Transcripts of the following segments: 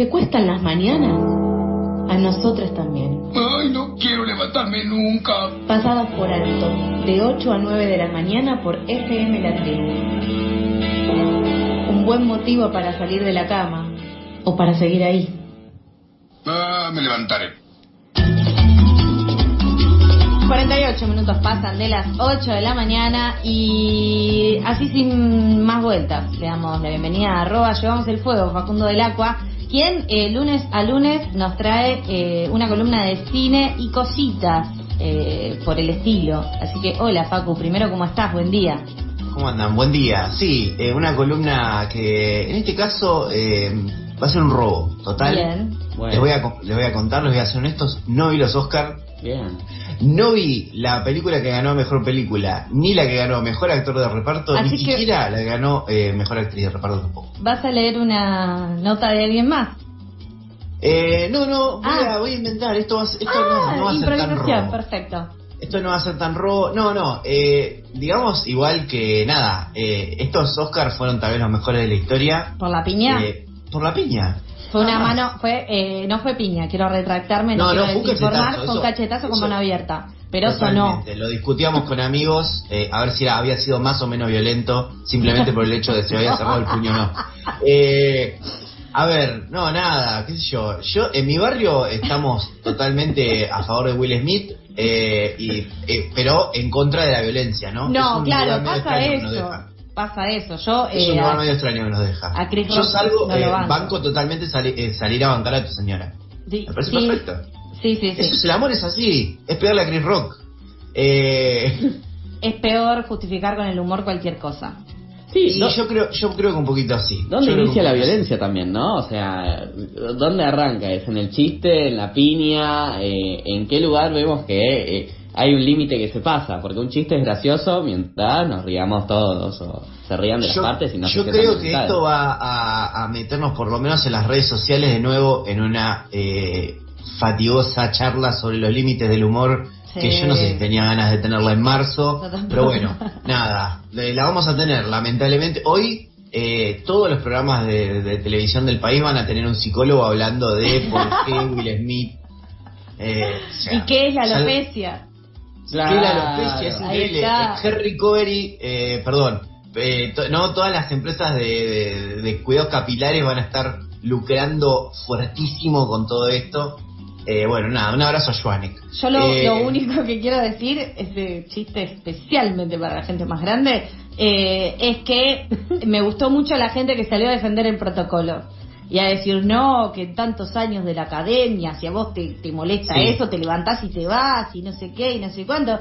¿Te cuestan las mañanas? A nosotros también. Ay, no quiero levantarme nunca. Pasadas por alto, de 8 a 9 de la mañana por FM La Tribu. Un buen motivo para salir de la cama o para seguir ahí. Ah, me levantaré. 48 minutos pasan de las 8 de la mañana y así sin más vueltas le damos la bienvenida a arroba llevamos el fuego Facundo del Aqua quien eh, lunes a lunes nos trae eh, una columna de cine y cositas eh, por el estilo así que hola Facu primero cómo estás buen día ¿Cómo andan? Buen día. Sí, eh, una columna que en este caso eh, va a ser un robo total. Bien. Les, voy a, co- les voy a contar, les voy a ser honestos. No vi los Oscar, Bien. No vi la película que ganó mejor película, ni la que ganó mejor actor de reparto, Así ni que- siquiera la que ganó eh, mejor actriz de reparto tampoco. vas a leer una nota de alguien más Eh, no, no, voy, Ah. a, voy a inventar. Esto, va, esto ah no, no va a ser tan robo. perfecto Esto no va a ser tan robo. No, no. Eh, digamos igual que nada. eh, estos Oscar fueron tal vez los mejores de la historia. por la piña eh, por la piña. Fue una mano, fue, eh, no fue piña, quiero retractarme, no, No, quiero no, desinformar, cachetazo, fue un eso- cachetazo con eso- mano abierta. Pero sonó. Totalmente. Lo discutíamos con amigos, eh, a ver si era- había sido más o menos violento, simplemente por el hecho de si había cerrado el puño o no. Eh, a ver, no, nada, qué sé yo. Yo, en mi barrio estamos totalmente a favor de Will Smith, eh, y, eh, pero en contra de la violencia, ¿no? No, claro, pasa eso. Pasa eso. Yo, Es eh, un lugar a- medio extraño que nos deja. a Chris Yo Rock salgo, no eh, banco. banco totalmente sali- eh, salir a bancar a tu señora. sí, Me parece sí, perfecto. Sí, sí, sí. Eso es el amor, es así. Es pegarle a Chris Rock. Eh, Es peor justificar con el humor cualquier cosa. Sí, y do- yo creo, yo creo que un poquito así. ¿dónde Yo inicia la violencia también, no? O sea, ¿dónde arranca? ¿Es en el chiste, en la piña? Eh, ¿En qué lugar vemos que eh, hay un límite que se pasa? Porque un chiste es gracioso mientras nos riamos todos o se rían de las partes y no yo se creo que esto va a, a meternos por lo menos en las redes sociales de nuevo en una eh, fatigosa charla sobre los límites del humor Sí. que yo no sé si tenía ganas de tenerla en marzo, pero bueno, nada, la vamos a tener lamentablemente. Hoy eh, todos los programas de, de televisión del país van a tener un psicólogo hablando de por qué Will Smith... eh, o sea, ¿Y qué es la sal- alopecia? que la alopecia es increíble. Hair Recovery, eh, perdón, eh, to- no todas las empresas de, de- de cuidados capilares van a estar lucrando fuertísimo con todo esto. Eh, bueno, nada, un abrazo a Joanek. Yo lo, Eh, lo único que quiero decir, ese chiste especialmente para la gente más grande, eh, es que me gustó mucho la gente que salió a defender el protocolo. Y a decir, no, que en tantos años de la academia, si a vos te, te molesta Sí. eso, te levantás y te vas, y no sé qué, y no sé cuánto.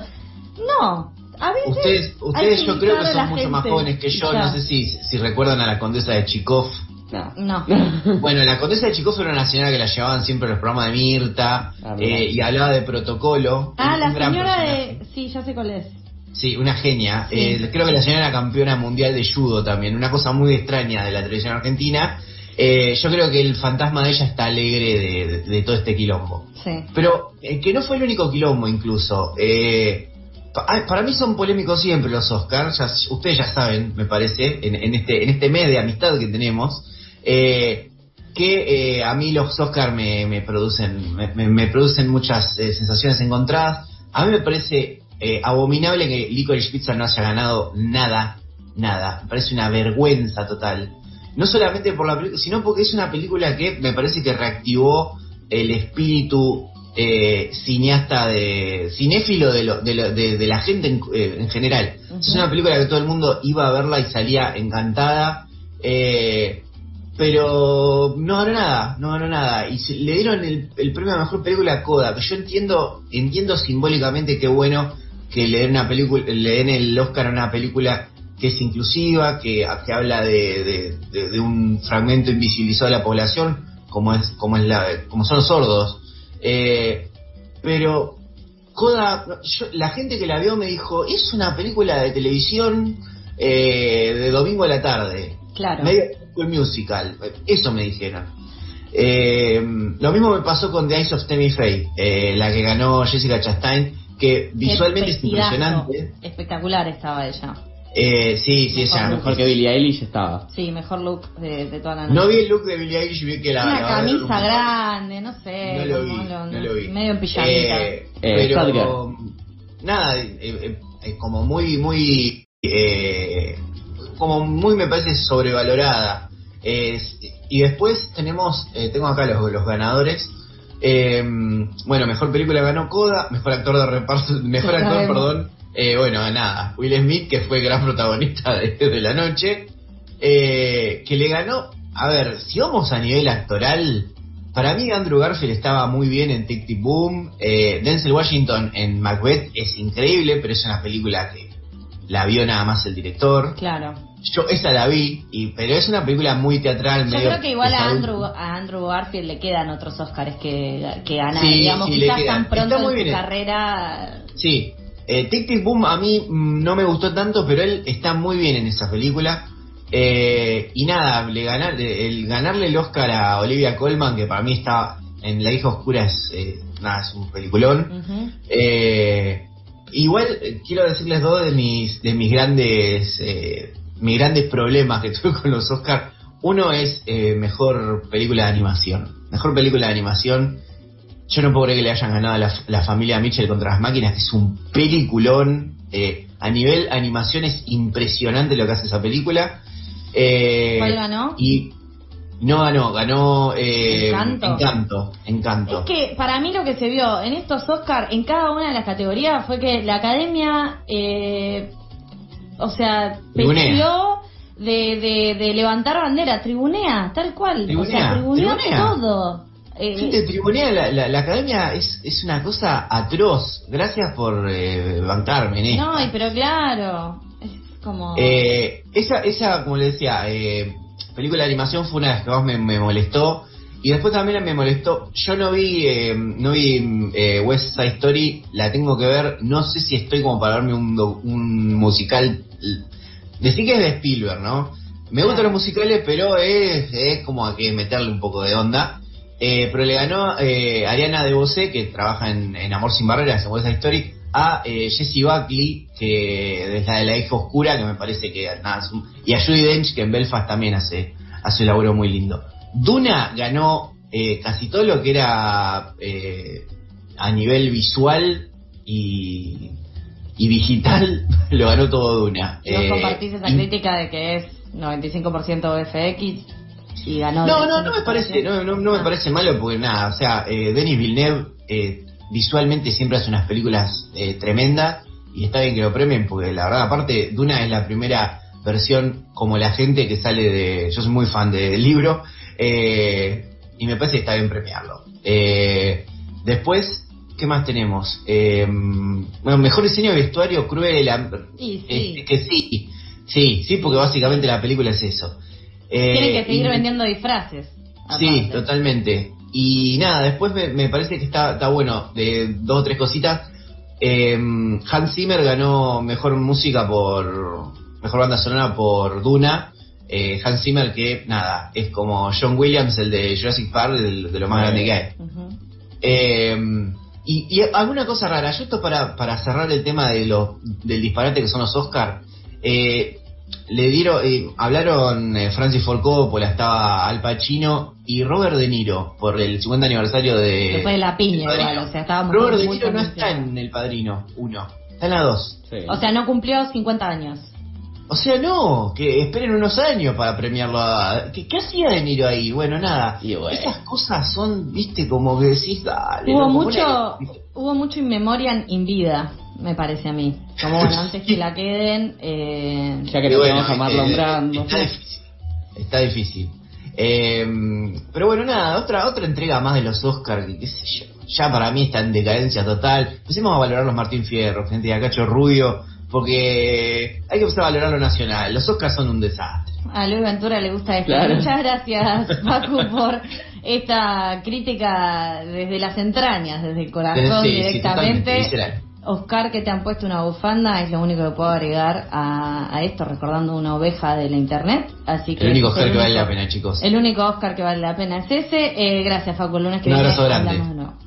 No, a veces. Ustedes, ustedes yo creo que son mucho más jóvenes que yo, Ya. no sé si, si recuerdan a la condesa de Chikov. No. No. Bueno, la condesa de Chikov era una señora que la llevaban siempre a los programas de Mirta Ah, eh, y hablaba de protocolo. Ah, Un- la un gran señora personaje. de. Sí, ya sé cuál es. Sí, una genia. Sí. Eh, creo que la señora era campeona mundial de judo también, una cosa muy extraña de la televisión argentina. Eh, yo creo que el fantasma de ella está alegre de, de- de todo este quilombo. Sí. Pero eh, que no fue el único quilombo incluso. Eh, pa- para mí son polémicos siempre los Oscars, ya- ustedes ya saben, me parece, en, en este, en este mes de amistad que tenemos, eh, que eh, a mí los Oscars me, me producen, me, producen muchas sensaciones encontradas. A mí me parece eh, abominable que Licorice Pizza no haya ganado nada, nada. Me parece una vergüenza total. No solamente por la película, sino porque es una película que me parece que reactivó el espíritu eh, cineasta de cinéfilo de, lo- de, lo- de- de la gente en, eh, en general. Es una película que todo el mundo iba a verla y salía encantada. eh, pero no ganó nada, no ganó nada. Y se- le dieron el, el premio a mejor película a Coda, que yo entiendo, entiendo simbólicamente qué bueno que le den una película, le den el Oscar a una película que es inclusiva, que, que habla de, de- de- de un fragmento invisibilizado de la población, como es, como es la, como son los sordos. Eh, pero Coda, yo- la gente que la vio me dijo, es una película de televisión eh, de domingo a la tarde. Claro. Medio musical. Eso me dijeron. Eh, lo mismo me pasó con The Eyes of Tammy Faye, eh, la que ganó Jessica Chastain, que visualmente es impresionante. Espectacular estaba ella. Eh, sí, sí, ella. Mejor que Billie Eilish estaba. Sí, mejor look de, de toda la noche. No vi el look de Billie Eilish, vi que la. Una la- camisa grande, no sé. No lo vi, no lo vi. Medio en pijamita. Eh, Eh, pero nada, eh, como muy, muy, eh, como muy me parece sobrevalorada. Eh, y después tenemos, eh, tengo acá los, los ganadores. Eh, bueno, mejor película ganó Coda, mejor actor de reparto, mejor actor, perdón. Eh, bueno, nada, Will Smith, que fue el gran protagonista de, de la noche, eh, que le ganó. A ver, si vamos a nivel actoral, para mí Andrew Garfield estaba muy bien en Tic Tic Boom. Eh, Denzel Washington en Macbeth es increíble, pero es una película que la vio nada más el director. Claro. Yo esa la vi, y, pero es una película muy teatral. Yo medio creo que igual a. Andrew, a Andrew Garfield le quedan otros Oscars que, que. Sí, digamos, sí, quizás tan pronto en su carrera. Sí, eh, Tic Tic Boom a mí mm, no me gustó tanto, pero él está muy bien en esa película. Eh, y nada, le ganar, el ganarle el Oscar a Olivia Colman, que para mí está en La hija oscura, es, eh, nada, es un peliculón. Eh, igual eh, quiero decirles dos de mis de mis grandes eh, mis grandes problemas que tuve con los Oscars. Uno es eh, mejor película de animación. Mejor película de animación. Yo no puedo creer que le hayan ganado a la, la familia Mitchell contra las máquinas, que es un peliculón. Eh, a nivel animación es impresionante lo que hace esa película. Eh, ¿Cuál ganó? Y no ganó, ganó eh, Encanto. Encanto. Encanto. Es que para mí lo que se vio en estos Oscars, en cada una de las categorías, fue que la academia, eh, o sea, pecheó de, de, de levantar bandera, tribunea, tal cual. o Tribunea, sea, tribuneó tribunea. todo. Eh, Gente, tribunea, la, la, la academia es, es una cosa atroz. Gracias por eh, bancarme en esto. no, pero claro, es como... Eh, esa, esa, como le decía, eh, película de animación fue una de las que más me, me molestó. Y después también me molestó. Yo no vi, eh, no vi eh, West Side Story, la tengo que ver. No sé si estoy como para verme un, un musical. Decir que es de Spielberg, ¿no? Me gustan los musicales, pero es, es como que meterle un poco de onda. Eh, pero le ganó eh, Ariana De Bosé, que trabaja en, en Amor Sin Barreras, en West Side Story, a eh, Jessie Buckley, que es la de la hija oscura, que me parece que nada, un- y a Judy Dench, que en Belfast también hace, hace un laburo muy lindo. Duna ganó eh, casi todo lo que era eh, a nivel visual y, y digital, lo ganó todo Duna. vos Eh, compartís esa crítica de que es 95% VFX y ganó... No, no, no me parece, no, no, no me Ah. parece malo porque nada, o sea, eh, Denis Villeneuve eh, visualmente siempre hace unas películas eh, tremendas y está bien que lo premien porque la verdad, aparte, Duna es la primera versión como la gente que sale de, yo soy muy fan del libro eh, y me parece que está bien premiarlo. Eh, después, ¿qué más tenemos? Bueno, mejor diseño de vestuario, Cruella, Y sí. que sí, sí, sí, porque básicamente la película es eso. Eh, Tienen que seguir y- vendiendo disfraces. Sí, totalmente. Y nada, después me, me parece que está, está bueno, de dos o tres cositas. Eh, Hans Zimmer ganó mejor música por. mejor banda sonora por Duna. Eh, Hans Zimmer, que nada, es como John Williams, el de Jurassic Park, de, de lo más grande que hay. Eh, y, y alguna cosa rara, yo esto para, para cerrar el tema de los, del disparate que son los Oscars, eh, le dieron, eh, hablaron eh, Francis Ford Coppola, estaba Al Pacino y Robert De Niro por el 50 aniversario de... Después de la piña igual, o sea, estábamos Robert De Niro no está en El Padrino 1, está en la 2. Sí. O sea, no cumplió 50 años. O sea, no, que esperen unos años para premiarlo a... ¿Qué, qué hacía De Niro ahí? Bueno, nada. Y bueno. Esas cosas son, viste, como que decís, dale. Hubo mucho, hubo mucho in memoriam in vida, me parece a mí. Como bueno, antes que la queden, eh, ya que no bueno, vamos a Marlon eh, Brando. Está difícil. Está difícil. Eh, pero bueno, nada, otra otra entrega más de los Oscars, que qué sé yo. Ya para mí está en decadencia total. Empecemos a valorar los Martín Fierro, gente de Acacho Rubio, porque hay que empezar a valorar lo nacional. Los Oscars son un desastre. a Luis Ventura le gusta esto. Claro. Muchas gracias, Paco, por esta crítica desde las entrañas, desde el corazón Sí, sí, directamente. visceral. Oscar, que te han puesto una bufanda, es lo único que puedo agregar a, a esto, recordando una oveja de la internet. Así que El único Oscar que vale la pena, chicos. El único Oscar que vale la pena es ese. Eh, gracias, Facu. El lunes que Un viene abrazo grande. hablamos de nuevo.